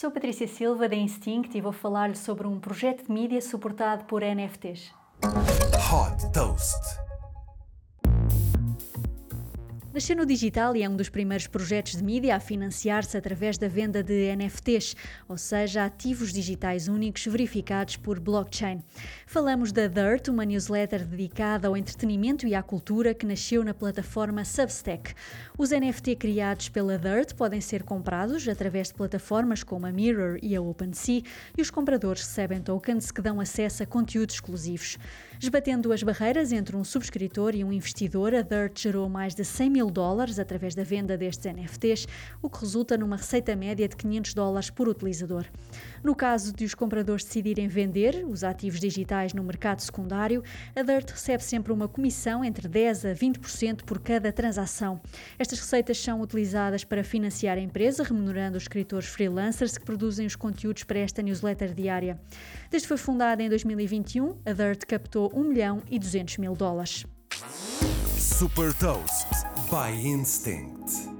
Sou Patrícia Silva da Instinct e vou falar-lhe sobre um projeto de mídia suportado por NFTs. Hot Toast. Nasceu no digital e é um dos primeiros projetos de mídia a financiar-se através da venda de NFTs, ou seja, ativos digitais únicos verificados por blockchain. Falamos da Dirt, uma newsletter dedicada ao entretenimento e à cultura que nasceu na plataforma Substack. Os NFT criados pela Dirt podem ser comprados através de plataformas como a Mirror e a OpenSea e os compradores recebem tokens que dão acesso a conteúdos exclusivos. Esbatendo as barreiras entre um subscritor e um investidor, a Dirt gerou mais de 100 mil mil dólares através da venda destes NFTs, o que resulta numa receita média de 500 dólares por utilizador. No caso de os compradores decidirem vender os ativos digitais no mercado secundário, a Dirt recebe sempre uma comissão entre 10% a 20% por cada transação. Estas receitas são utilizadas para financiar a empresa, remunerando os escritores freelancers que produzem os conteúdos para esta newsletter diária. Desde que foi fundada em 2021, a Dirt captou 1 milhão e 200 mil dólares. Super Toast by Instinct.